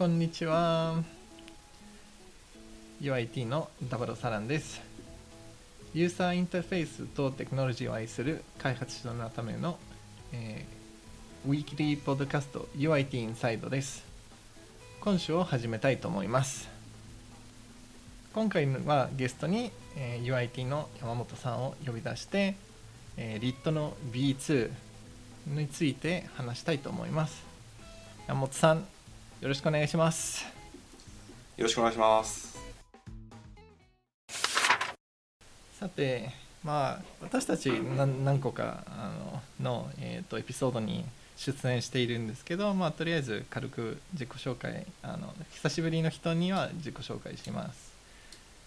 こんにちは。UIT のダバロサランです。ユーザーインターフェースとテクノロジーを愛する開発者のための、えー、ウィークリーポッドキャスト UIT インサイドです。今週を始めたいと思います。今回はゲストに、えー、UIT の山本さんを呼び出して、えー、RIT の B2 について話したいと思います。山本さんよろしくお願いします。よろしくお願いします。さてまあ私たち何何個かあのの、えーと、エピソードに出演しているんですけど、まあ、とりあえず軽く自己紹介あの久しぶりの人には自己紹介します、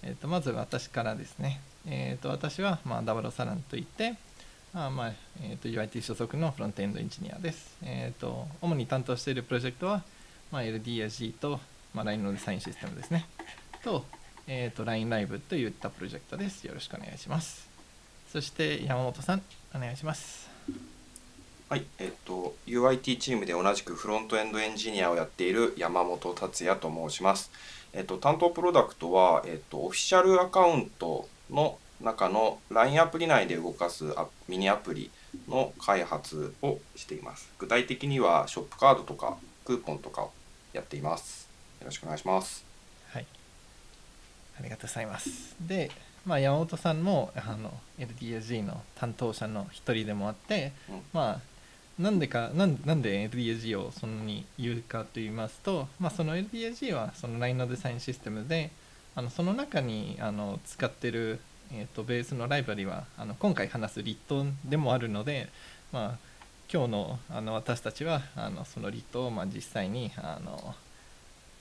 えーと、まず私からですね、えーと、私は、まあ、ダバロサランといってあまあえーと、UIT 所属のフロントエンドエンジニアです、えー、と主に担当しているプロジェクトは、まあ、LD や G と、まあ、LINE のデザインシステムですねとえーと、LINE ライブといったプロジェクトです。よろしくお願いします。そして山本さん、お願いします。はい、えっ、と UIT チームで同じくフロントエンドエンジニアをやっている山本達也と申します。えっ、と担当プロダクトはえっ、とオフィシャルアカウントの中の LINE アプリ内で動かすミニアプリの開発をしています。具体的にはショップカードとかクーポンとかをやっています。よろしくお願いします。ありがとうございます。で、まあ、山本さんもあの LDAG の担当者の一人でもあって、うん、まあなんでかなんなんで LDAG をそんなに言うかと言いますと、まあ、その LDAG はその LINE のデザインシステムであのその中にあの使ってる、えーと、ベースのライブラリはあの今回話すリットでもあるので、まあ、今日のあの私たちはあのそのリットをまあ実際にあの、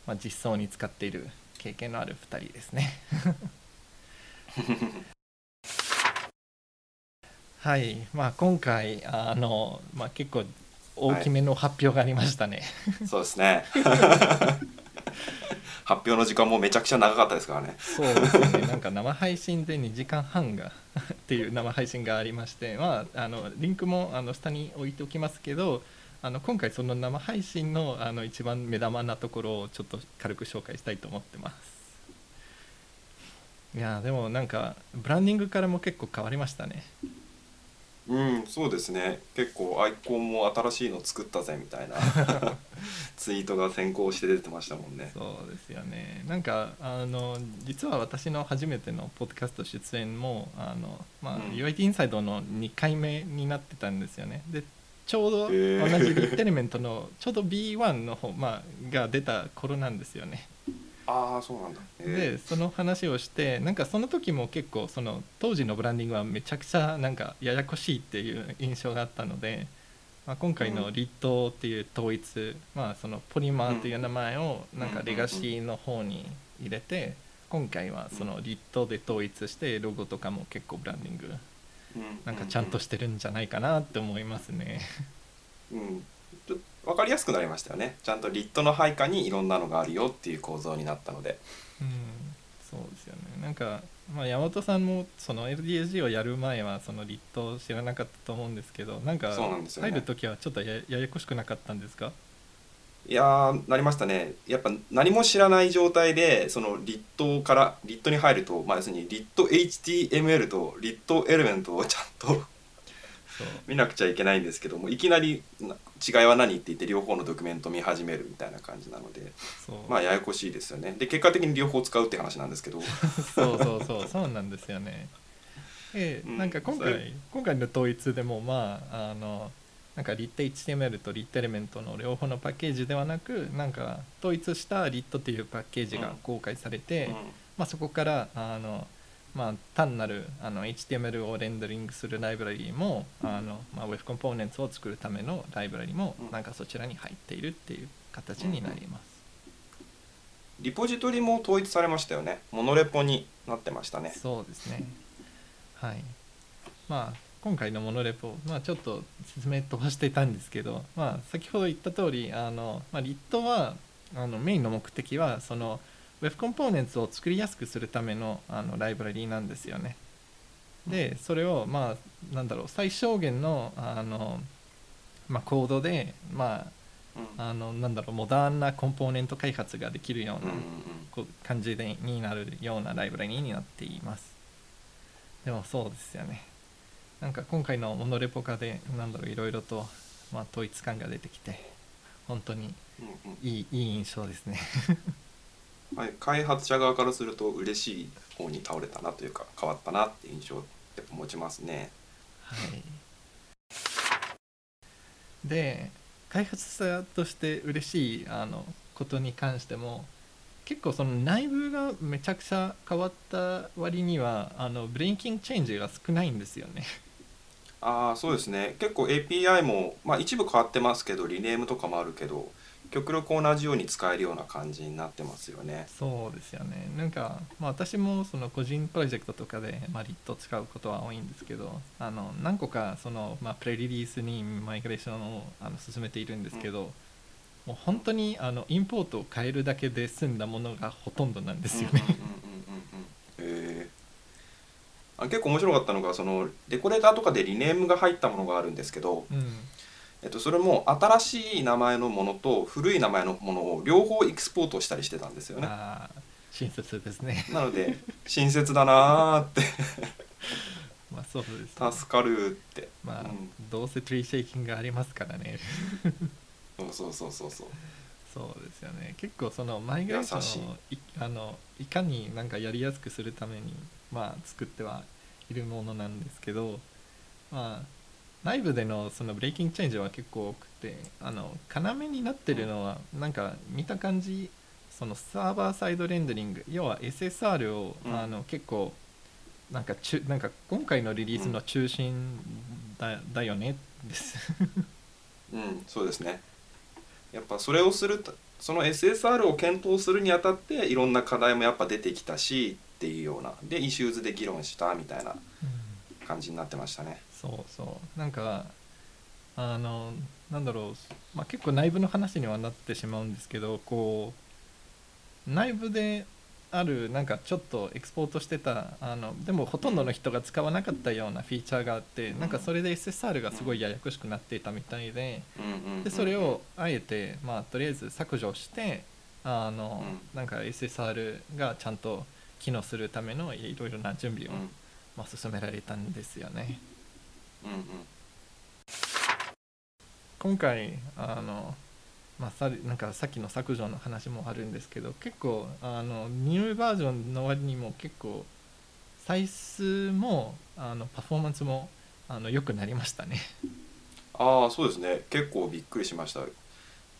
まあ、実装に使っている経験のある2人ですね。はい。まあ今回あの、まあ、結構大きめの発表がありましたね、はい、そうですね 発表の時間もめちゃくちゃ長かったですからね。そうですね。なんか生配信で2時間半が っていう生配信がありましてまああのリンクもあの下に置いておきますけどあの今回その生配信のあの一番目玉なところをちょっと軽く紹介したいと思ってます。いやでもなんかブランディングからも結構変わりましたね。うんそうですね。結構アイコンも新しいの作ったぜみたいな ツイートが先行して出てましたもんね。そうですよね。なんかあの実は私の初めてのポッドキャスト出演もあの、まあうん、UIT インサイドの2回目になってたんですよね。でちょうど同じリッテレメントのちょうど B1 の方、まあ、が出た頃なんですよね。ああそうなんだ、でその話をしてなんかその時も結構その当時のブランディングはめちゃくちゃなんかややこしいっていう印象があったので、まあ、今回のリットっていう統一、うん、まあ、そのポリマーという名前をなんかレガシーの方に入れて今回はそのリットで統一してロゴとかも結構ブランディングなんかちゃんとしてるんじゃないかなって思いますね。うん、分かりやすくなりましたよね。ちゃんとリットの配下にいろんなのがあるよっていう構造になったので。うん。そうですよね。なんか、まあ、山本さんもその LDAG をやる前はそのリット知らなかったと思うんですけどなんか入る時はちょっとやややこしくなかったんですか？いやなりましたね。やっぱ何も知らない状態でそのリットからリットに入ると、まあ、要するにリット HTML とリットエレメントをちゃんと見なくちゃいけないんですけどもいきなり違いは何って言って両方のドキュメント見始めるみたいな感じなのでまあややこしいですよね。で結果的に両方使うって話なんですけど。そうそうそう。そうなんですよね。えなんか今回、今回の統一でもまああのなんかリット HTML とリットエレメントの両方のパッケージではなくなんか統一したリットっていうパッケージが公開されて、うん、まあ、そこからあの、まあ、単なるあの HTML をレンダリングするライブラリもあの、まあ、Web コンポーネンツを作るためのライブラリもなんかそちらに入っているっていう形になります。リポジトリも統一されましたよね。モノレポになってましたね。そうですね。はい。まあ今回のモノレポ、まあ、ちょっと説明飛ばしていたんですけど、まあ、先ほど言った通りあの、まあ、リットはあのメインの目的はその Web コンポーネンツを作りやすくするためのあのライブラリーなんですよね。でそれをまあなんだろう最小限のあの、まあ、コードで、まあうん。あのなんだろうモダンなコンポーネント開発ができるようなこう感じでになるようなライブラリになっています。でもそうですよね。なんか今回のモノレポカでなんだろういろいろと、まあ、統一感が出てきて本当にいいいい印象ですね はい、開発者側からすると嬉しい方に倒れたなというか変わったなって印象をやっぱ持ちますね。はい。で開発者として嬉しいあのことに関しても結構その内部がめちゃくちゃ変わった割にはあのブレイキングチェンジが少ないんですよね。ああそうですね。結構 API も、まあ、一部変わってますけどリネームとかもあるけど極力同じように使えるような感じになってますよね。そうですよね。なんか、まあ、私もその個人プロジェクトとかで、まあ、リット使うことは多いんですけどあの何個かその、まあ、プレリリースにマイグレーションをあの進めているんですけど、もう本当にあのインポートを変えるだけで済んだものがほとんどなんですよね。うんうんうんうんあ結構面白かったのがそのデコレーターとかでリネームが入ったものがあるんですけど、うんえっと、それも新しい名前のものと古い名前のものを両方エクスポートしたりしてたんですよね。親切ですね。なので親切だなーって まあそうです、ね。助かるって、まあ、うんどうせトリーシェイキングがありますからね。そうそうそうそうそうそうですよね。結構そのマイグレーションをいあのいかになんかやりやすくするためにまあ作ってはいるものなんですけど、まあ内部でのそのブレイキングチェンジは結構多くて、あの要になってるのはなんか見た感じそのサーバーサイドレンダリング要は SSR を、うん。あの結構なんかちゅなんか今回のリリースの中心だ,、だよねです。うんそうですね。やっぱそれをするとその SSR を検討するにあたっていろんな課題もやっぱ出てきたしっていうような。でイシューズで議論したみたいな感じになってましたね。そうそう。なんかあのなんだろう、まあ、結構内部の話にはなってしまうんですけどこう内部であるなんかちょっとエクスポートしてたあのでもほとんどの人が使わなかったようなフィーチャーがあってなんかそれで SSR がすごいややこしくなっていたみたいででそれをあえてまあとりあえず削除してあのうなんか SSR がちゃんと機能するためのいろいろな準備をうんまあ進められたんですよね。うんうん今回あの、まあ、さなんかさっきの削除の話もあるんですけど結構あのニューバージョンの割にも結構サイズもあのパフォーマンスもあの良くなりましたね。ああそうですね結構びっくりしました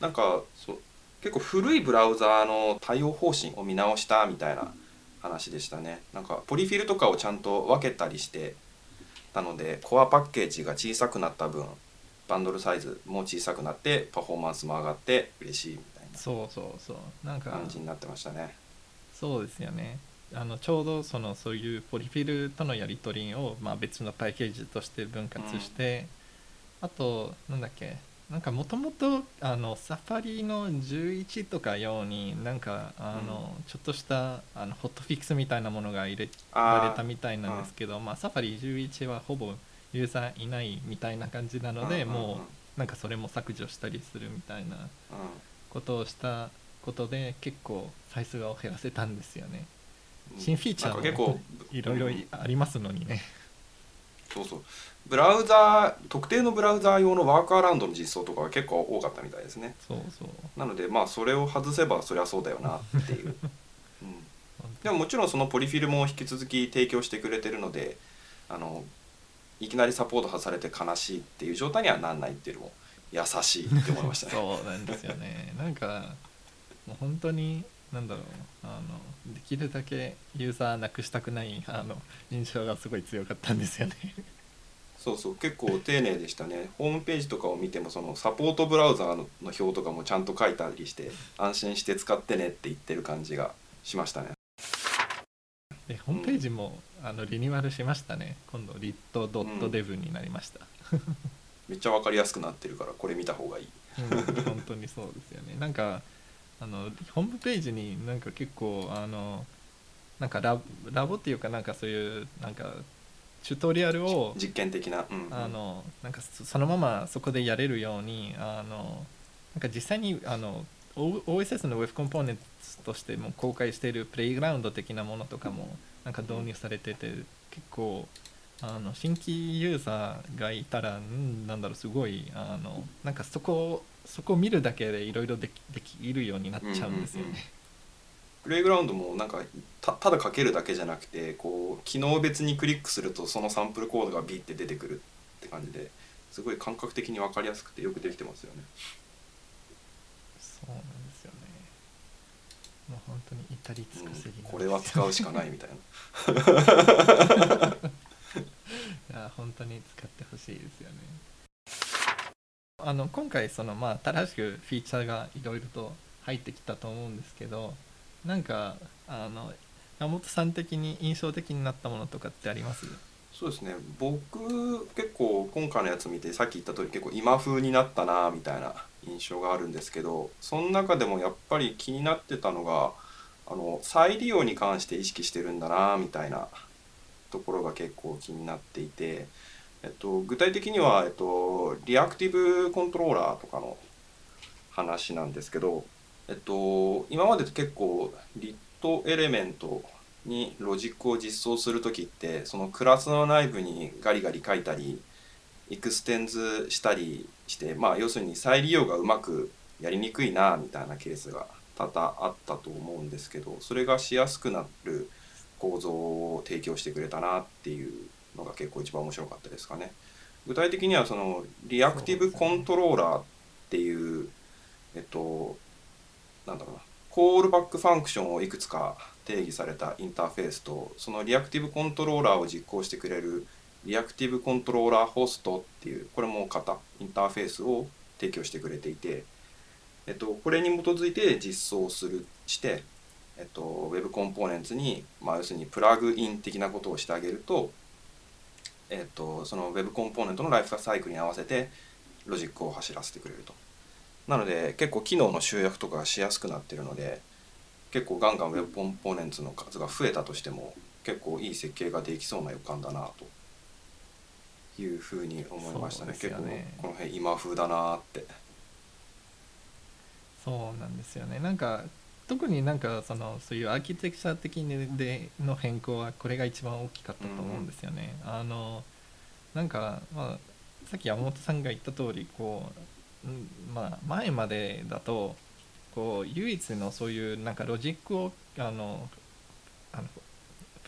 なんかそう結構古いブラウザーの対応方針を見直したみたいな話でしたね。なんかポリフィルとかをちゃんと分けたりしてなのでコアパッケージが小さくなった分バンドルサイズも小さくなってパフォーマンスも上がって嬉しいみたいそうそうそう。なんかな感じになってましたね。そうですよね。あのちょうどそのそういうポリフィルとのやり取りを、まあ、別のパッケージとして分割して、あとなんだっけなんかもともとあのサファリの11とかようになんかあの、ちょっとしたあのホットフィックスみたいなものが入れられたみたいなんですけどまあ、サファリ11はほぼユーザーいないみたいな感じなので、うんうんうん。もうなんかそれも削除したりするみたいなうことをしたことで結構サイズを減らせたんですよね。ん。新フィーチャーもいろいろうんありますのにね。そうそう。ブラウザー特定のブラウザー用のワークアラウンドの実装とかは結構多かったみたいですね。そうそう。なのでまあそれを外せばそりゃそうだよなっていう、うん、でももちろんそのポリフィルも引き続き提供してくれてるのであのいきなりサポート外されて悲しいっていう状態にはなんないっていうのも優しいって思いましたね。そうなんですよね。なんかもう本当になんだろうあのできるだけユーザーなくしたくないあの印象がすごい強かったんですよね。そうそう結構丁寧でしたねホームページとかを見てもそのサポートブラウザーのの表とかもちゃんと書いたりして安心して使ってねって言ってる感じがしましたねでホームページもあのリニューアルしましたね。今度 lit.dev になりました。めっちゃ分かりやすくなってるからこれ見た方がいいうん、本当にそうですよね。なんかあのホームページになんか結構あのなんかララボっていうかなんかそういうなんかチュートリアルを実験的な、うんうん。あのなんかそそのままそこでやれるようにあのなんか実際にあの OSS の Web コンポーネントとしても公開しているプレイグラウンド的なものとかもなんか導入されてて結構あの新規ユーザーがいたらんなんだろうすごいあのなんかそこそこを見るだけでいろいろできできるようになっちゃうんですよね。うんうんうんプレイグラウンドもなんかたただ書けるだけじゃなくてこう機能別にクリックするとそのサンプルコードがビッて出てくるって感じですごい感覚的に分かりやすくてよくできてますよね。そうなんですよね。もう本当に至り尽くせり、うん、これは使うしかないみたいな。いや本当に使ってほしいですよね。あの今回そのまあ新しくフィーチャーがいろいろと入ってきたと思うんですけどなんかあの山本さん的に印象的になったものとかってあります？そうですね。僕結構今回のやつ見てさっき言った通り結構今風になったなみたいな印象があるんですけどその中でもやっぱり気になってたのがあの再利用に関して意識してるんだなみたいなところが結構気になっていて、えっと、具体的には、えっと、リアクティブコントローラーとかの話なんですけどえっと、今まで結構リッLitElement にロジックを実装する時ってそのクラスの内部にガリガリ書いたり extends したりしてまあ要するに再利用がうまくやりにくいなみたいなケースが多々あったと思うんですけどそれがしやすくなる構造を提供してくれたなっていうのが結構一番面白かったですかね。具体的にはその Reactive Controller っていうえっとなんだろうなコールバックファンクションをいくつか定義されたインターフェースとそのリアクティブコントローラーを実行してくれるリアクティブコントローラーホストっていうこれも型インターフェースを提供してくれていて、えっと、これに基づいて実装するして、えっと、Web コンポーネンツに、まあ、要するにプラグイン的なことをしてあげると、えっと、その Web コンポーネントのライフサイクルに合わせてロジックを走らせてくれると。なので結構機能の集約とかがしやすくなってるので結構ガンガン Web コンポーネンツの数が増えたとしても結構いい設計ができそうな予感だなと。いうふうに思いましたね、ね、結構この辺今風だなって。そうなんですよね。なんか特になんかそのそういうアーキテクチャ的での変更はこれが一番大きかったと思うんですよね、うん、あのなんかまあさっき山本さんが言った通りこうまあ、前までだとこう唯一のそういうなんかロジックをあのあ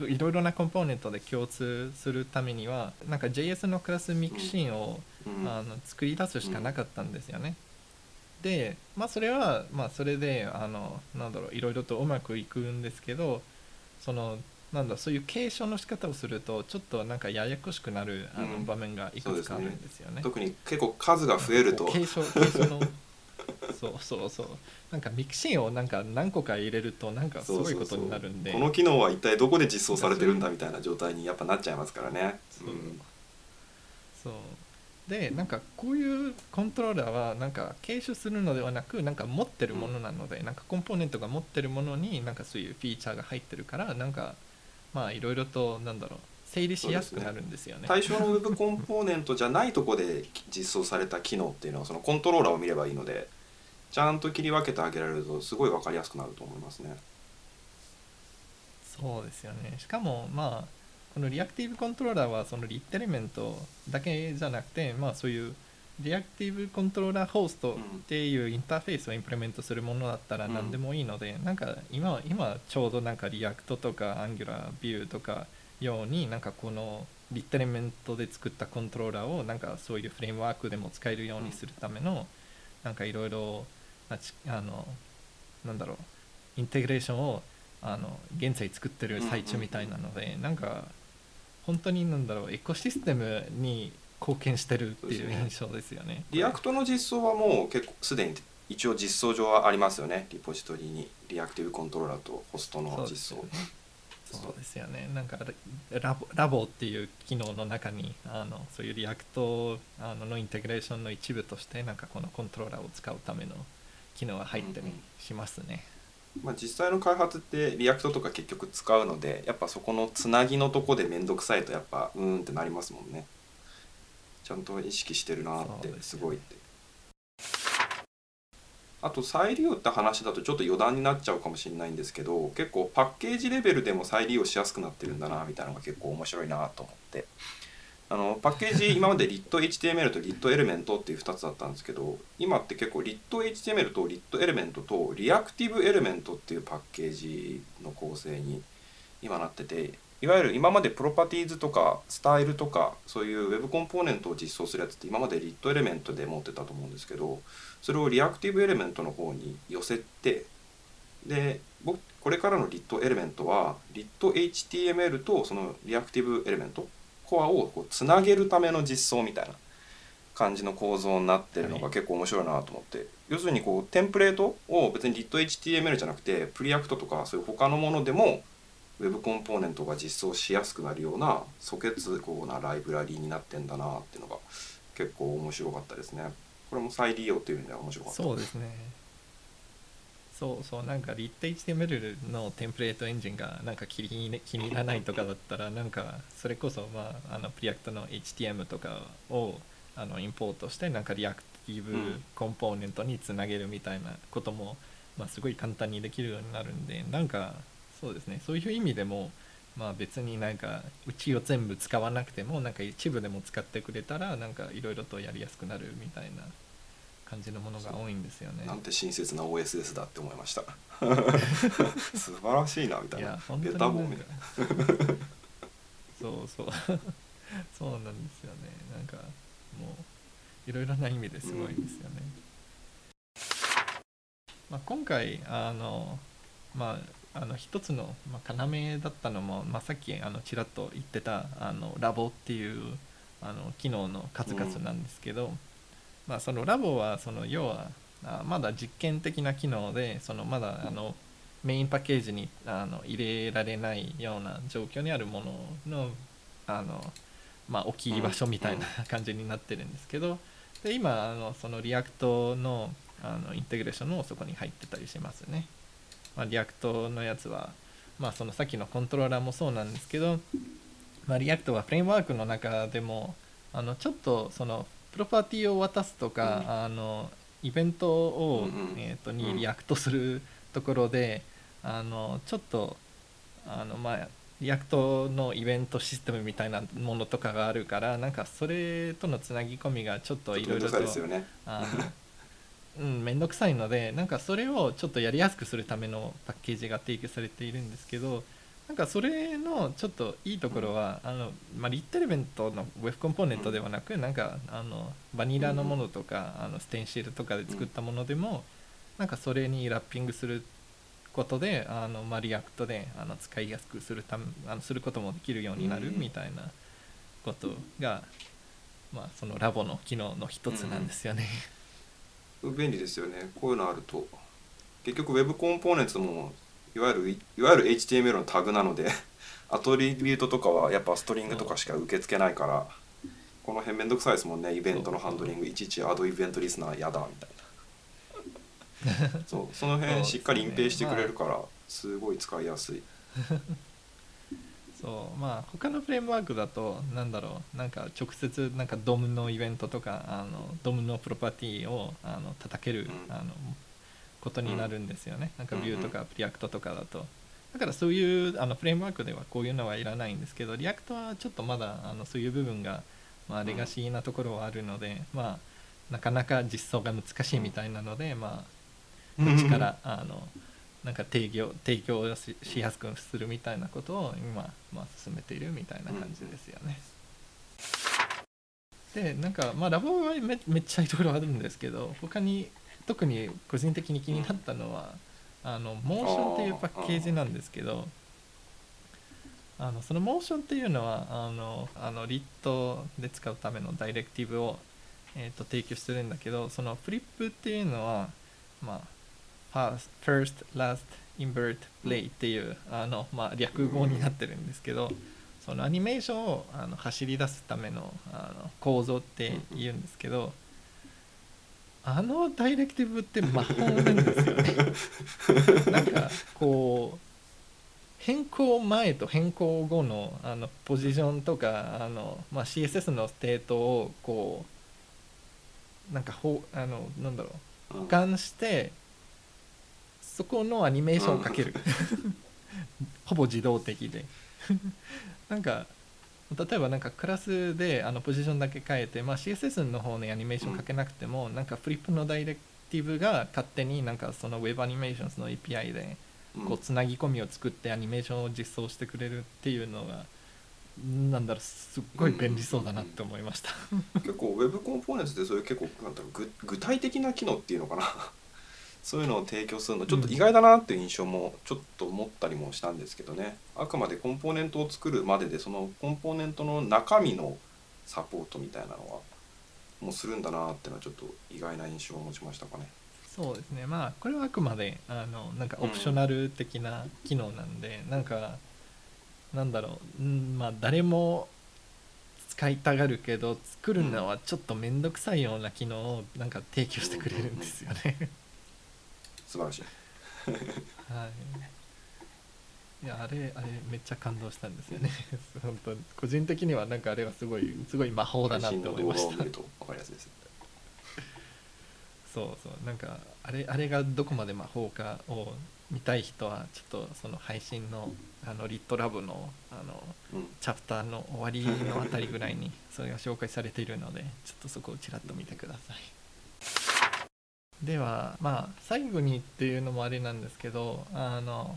のいろいろなコンポーネントで共通するためにはなんか JS のクラスミクシンを、うん、あの作り出すしかなかったんですよね。でまあそれはまあそれであのなんだろういろいろとうまくいくんですけどそのなんだそういう継承の仕方をするとちょっとなんかややこしくなるあの場面がいくつかあるんですよね。ね。特に結構数が増えると。継承継承のそうそうそう。なんかミクシンをなんか何個か入れるとなんかすごいことになるんで。この機能は一体どこで実装されてるんだみたいな状態にやっぱなっちゃいますからね。そう,、そうでなんかこういうコントローラーはなんか継承するのではなくなんか持ってるものなので、うん、なんかコンポーネントが持ってるものになんかそういうフィーチャーが入ってるからなんかまあいろいろとなんだろう整理しやすくなるんですよね、ね、対象の Web コンポーネントじゃないとこで実装された機能っていうのはそのコントローラーを見ればいいのでちゃんと切り分けてあげられるとすごい分かりやすくなると思いますね。そうですよね。しかもまあこの Reactive Controller はその LitElement だけじゃなくてまあそういう Reactive Controller Host っていうインターフェースを implement するものだったら何でもいいので、うん、なんか今今ちょうどなんか React とか Angular、Vue とかようになんかこの LitElement で作ったコントローラーをなんかそういうフレームワークでも使えるようにするためのなんかいろいろあのなんだろうインテグレーションをあの現在作ってる最中みたいなのでなんか本当になんだろうエコシステムに貢献してるっていう印象ですよね。ね React の実装はもう結構すでに一応実装上はありますよねリポジトリに Reactive Controller とホストの実装。そうですよねなんかラボラボっていう機能の中にあのそういう React あののインテグレーションの一部としてなんかこのコントローラーを使うための機能が入ったりしますね。うんうん、まあ、実際の開発って React とか結局使うのでやっぱそこのつなぎのとこで面倒くさいとやっぱうーんってなりますもんね。ちゃんと意識してるなってすごいって。あと再利用って話だとちょっと余談になっちゃうかもしれないんですけど結構パッケージレベルでも再利用しやすくなってるんだなみたいなのが結構面白いなと思ってあのパッケージ今まで LitHTML と LitElement っていう2つだったんですけど今って結構 LitHTML と LitElement と ReactiveElement っていうパッケージの構成に今なってていわゆる今までプロパティーズとかスタイルとかそういう Web コンポーネントを実装するやつって今まで LitElement で持ってたと思うんですけどそれを ReactiveElement の方に寄せてで僕これからの LitElement は LitHTML とその ReactiveElement コアをこうつなげるための実装みたいな感じの構造になってるのが結構面白いなと思って、はい、要するにこうテンプレートを別に LitHTML じゃなくて Preact とかそういう他のものでも Web コンポーネントが実装しやすくなるような素結構なライブラリーになってんだなっていうのが結構面白かったですね。これも再利用っていう意味では面白かった。そうですね。そうそうなんか LitHTML のテンプレートエンジンがなんか気に気に入らないとかだったらなんかそれこそまああの Preact の HTM とかをあのインポートしてなんかリアクティブコンポーネントにつなげるみたいなことも、まあ、すごい簡単にできるようになるんでなんかそうですねそういう意味でもまあ別になんかうちを全部使わなくてもなんか一部でも使ってくれたらなんかいろいろとやりやすくなるみたいな感じのものが多いんですよね。なんて親切な OSS だって思いました。素晴らしいなみたいな。いベタボみたいな。そうそう そうなんですよね。なんかもういろいろな意味ですごいですよね。うん、まあ今回あのまああの一つの、まあ、要だったのも、まあ、さっきあのちらっと言ってたあのラボっていうあの機能の数々なんですけど、うんまあ、そのラボはその要はまだ実験的な機能でそのまだあのメインパッケージにあの入れられないような状況にあるもののあの、まあ、置き場所みたいな感じになってるんですけどで今あのその React のあのインテグレーションもそこに入ってたりしますね。まあ、 React のやつは、まあ、そのさっきのコントローラーもそうなんですけど、まあ、 React はフレームワークの中でもあのちょっとそのプロパティを渡すとか、うん、あのイベントを、うん、えーと、にリアクトするところで、あのちょっとあのまあ React のイベントシステムみたいなものとかがあるからなんかそれとのつなぎ込みがちょっといろいろと面倒くさいのでなんかそれをちょっとやりやすくするためのパッケージが提供されているんですけどなんかそれのちょっといいところは、あのまあ、 LitElement の Web コンポーネントではなく、なんかあのバニラのものとか、あの Stencil とかで作ったものでも、なんかそれにラッピングすることであの、まあ、 React であの使いやすくするためあのすることもできるようになるみたいなことが、まあ、そのラボの機能の一つなんですよね。便利ですよね。こういうのあると。結局 Web コンポーネントもいわゆるいわゆる HTML のタグなので アトリビュートとかはやっぱストリングとかしか受け付けないから、この辺めんどくさいですもんね。イベントのハンドリング。いちいち addEventListener やだみたいな。そう。その辺しっかり隠蔽してくれるからすごい使いやすい。そう。まあ他のフレームワークだとなんだろう。なんか直接なんか DOM のイベントとかあの DOM のプロパティをあの叩ける、うん、あのことになるんですよね、なんか Vue とか React とかだと。だからそういうあのフレームワークではこういうのはいらないんですけど React はちょっとまだあのそういう部分が、まあ、レガシーなところはあるので、まあなかなか実装が難しいみたいなので、まあこっちからあのなんか提供提供しやすくするみたいなことを今、まあ、進めているみたいな感じですよね。でなんかまあラボはめめっちゃいろいろあるんですけど他に特に個人的に気になったのは、あのモーションっていうパッケージなんですけどあのそのモーションっていうのはあのあのリットで使うためのダイレクティブを、えーと、提供してるんだけどその FLIP っていうのは、まあ、first, last, invert, play っていうあの、まあ、略語になってるんですけどそのアニメーションをあの走り出すためのあの構造って言うんですけどあのダイレクティブって魔法なんですよねなんかこう変更前と変更後のあのポジションとかあの、まあ、CSS のステートをこうなんかほあのなんだろう保管してそこのアニメーションをかける。ほぼ自動的で。なんか例えばなんかクラスであのポジションだけ変えて、まあ、CSS の方にアニメーションかけなくても、なん。かフリップのダイレクティブが勝手になんかその Web アニメーションズの API でこうつなぎ込みを作ってアニメーションを実装してくれるっていうのがなんだろうすっごい便利そうだなって思いました、結構 Web コンポーネンツでそういう結構なんだろう具具体的な機能っていうのかな？そういうのを提供するのちょっと意外だなっていう印象もちょっと思ったりもしたんですけどね。あくまでコンポーネントを作るまででそのコンポーネントの中身のサポートみたいなのはもうするんだなっていうのはちょっと意外な印象を持ちましたかね。そうですね。まあこれはあくまであのなんかオプショナル的な機能なんで、うん、なんかなんだろう、うん、まあ誰も使いたがるけど作るのはちょっと面倒くさいような機能をなんか提供してくれるんですよね。素晴らしい。はい。いやあれあれめっちゃ感動したんですよね。本当個人的にはなんかあれはすごいすごい魔法だなって思いました。そうそう。なんかあれあれがどこまで魔法かを見たい人はちょっとその配信のあのリットラブのあの、うん、チャプターの終わりのあたりぐらいにそれが紹介されているのでちょっとそこをちらっと見てください。ではまあ最後にっていうのもあれなんですけどあの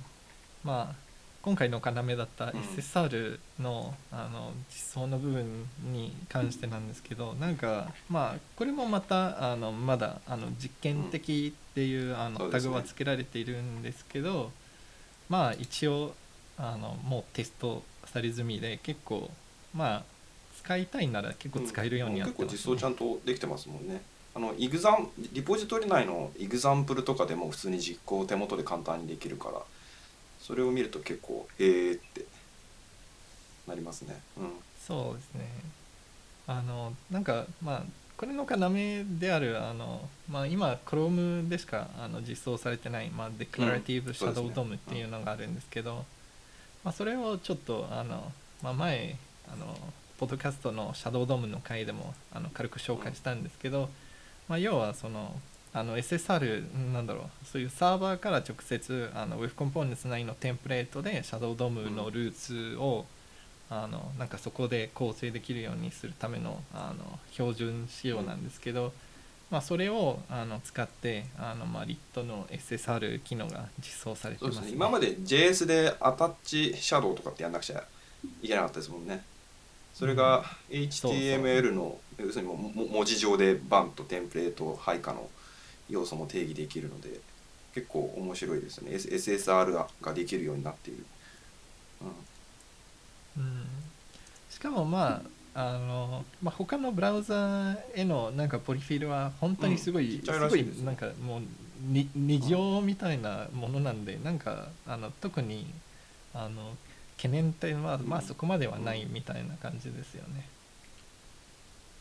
まあ今回の要だった SSR の,、あの実装の部分に関してなんですけどなんかまあこれもまたあのまだあの実験的っていうあのタグは付けられているんですけどまあ一応あのもうテストされ済みで結構まあ使いたいなら結構使えるようになってます、ね、結構実装ちゃんとできてますもんね。あのイグザンリポジトリ内のイグザンプルとかでも普通に実行手元で簡単にできるからそれを見ると結構へえってなりますね。うん、そうですね。あのなんかまあこれの要であるあの、まあ、今 Chrome でしかあの実装されてない、まあ、デクララティブシャドウドームっていうのがあるんですけど、まあ、それをちょっとあの、まあ、前あのポッドキャストのシャドウドームの回でもあの軽く紹介したんですけど、まあ、要はそのあの SSR なんだろうそういうサーバーから直接あの Web コンポーネンツ内のテンプレートで Shadow DOM のルーツを、うん、あのなんかそこで構成できるようにするためのあの標準仕様なんですけど、うん、まあ、それをあの使ってあの、まあ、RIT の SSR 機能が実装されてます、ね、今まで JS でアタッチシャドウとかってやんなくちゃいけなかったですもんね。それが HTML の要するにも文字上でバンとテンプレート配下の要素も定義できるので結構面白いですよね。SSR ができるようになっている、うん、うん、しかもまああの、まあ、他のブラウザへのなんかポリフィルは本当にすごい、うん、すごいなんかもう二行みたいなものなんで、なんかあの特にあの懸念点はまあそこまではないみたいな感じですよね。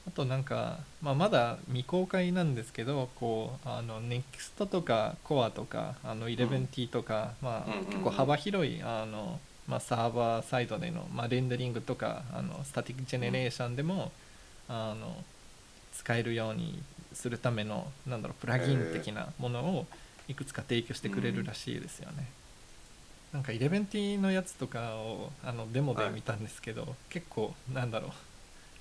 あとなんか、まあ、まだ未公開なんですけどこうあの NEXT とか Core とかあの 11T とか、まあ、結構幅広いあの、まあ、サーバーサイドでの、まあ、レンダリングとかあのスタティックジェネレーションでも、あの使えるようにするためのなんだろうプラギン的なものをいくつか提供してくれるらしいですよね。なんか 11T のやつとかをあのデモで見たんですけど、はい、結構なんだろう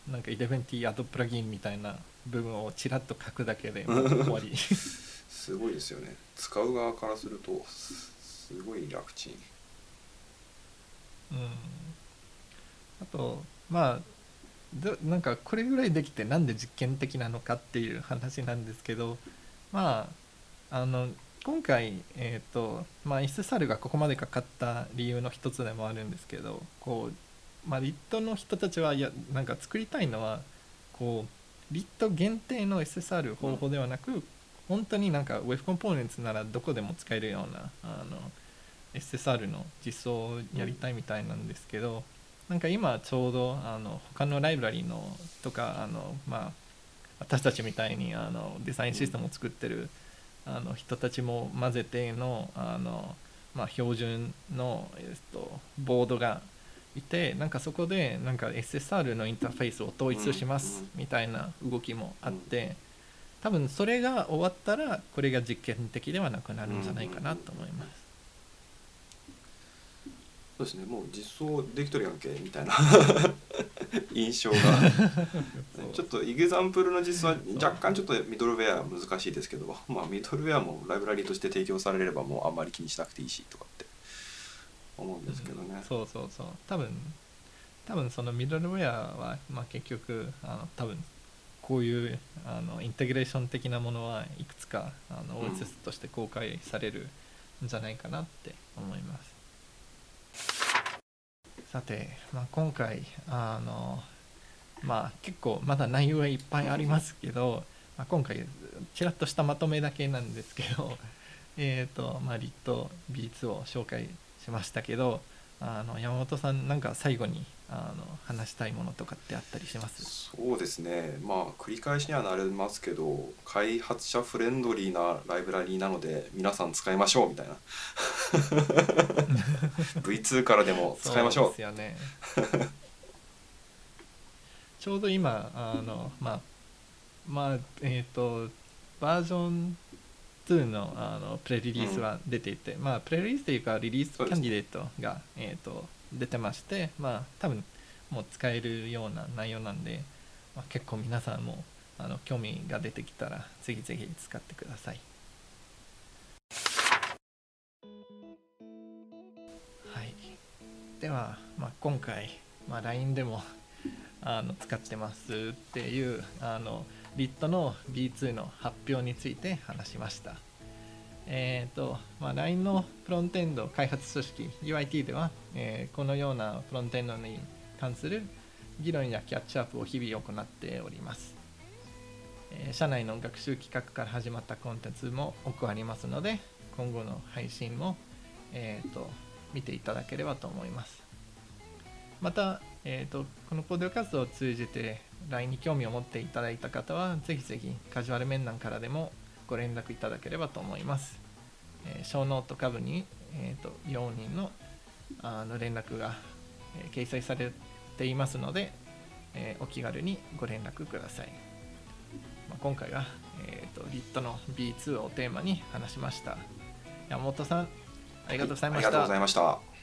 なんか 11T アドプラギンみたいな部分をちらっと書くだけで 終わり。すごいですよね。使う側からするとすごい楽ちん。うん。あとまあでなんかこれぐらいできてなんで実験的なのかっていう話なんですけどまああの今回、えーとまあ、イスサルがここまでかかった理由の一つでもあるんですけどこう、まあ、リットの人たちはいやなんか作りたいのはこうリット限定の SSR 方法ではなく、うん、本当になんか Web コンポーネンツならどこでも使えるようなあの SSR の実装をやりたいみたいなんですけど、うん、なんか今ちょうどあの他のライブラリのとかあの、まあ、私たちみたいにあのデザインシステムを作ってる、あの人たちも混ぜてのあの、まあ、標準の、えっと、ボードがいてなんかそこでなんか SSR のインターフェースを統一しますみたいな動きもあって多分それが終わったらこれが実験的ではなくなるんじゃないかなと思います、そうですね。もう実装できとるやんけみたいな。印象が。ちょっとエグザンプルの実装は若干ちょっとミドルウェア難しいですけどまあミドルウェアもライブラリーとして提供されればもうあんまり気にしなくていいしとか思うんですけどね、そうそうそう。多分多分そのミドルウェアは、まあ、結局あの多分こういうあのインテグレーション的なものはいくつかあの OSS として公開されるんじゃないかなって思います、さて、まあ、今回あのまあ結構まだ内容はいっぱいありますけど、まあ、今回ちらっとしたまとめだけなんですけど えっとまあリット B2 を紹介しましたけどあの山本さんなんか最後にあの話したいものとかってあったりします？そうですね。まあ繰り返しにはなりますけど開発者フレンドリーなライブラリーなので皆さん使いましょうみたいな。V2 からでも使いましょそうですよね。ちょうど今あのまあまあえっ、とバージョン2のあのプレリリースは出ていて、まあプレリリースというかリリースキャンディデートが、えー、と出てましてまあ多分もう使えるような内容なんで、まあ、結構皆さんもあの興味が出てきたらぜひぜひ使ってください。はい。では、まあ、今回、まあ、LINE でもあの使ってますっていうあのリットの B2 の発表について話しました。えーとまあ、LINE のフロントエンド開発組織 UIT では、えーこのようなフロントエンドに関する議論やキャッチアップを日々行っております。えー社内の学習企画から始まったコンテンツも多くありますので今後の配信も、えーと見ていただければと思います。また、えー、とこのポッドキャストを通じて LINE に興味を持っていただいた方はぜひぜひカジュアル面談からでもご連絡いただければと思います。えー、小ノート下部に、えー、と4人のあの連絡が、えー掲載されていますので、えーお気軽にご連絡ください。まあ、今回は、えー、とリットの B2 をテーマに話しました。山本さん、ありがとうございましたありがとうござ。いました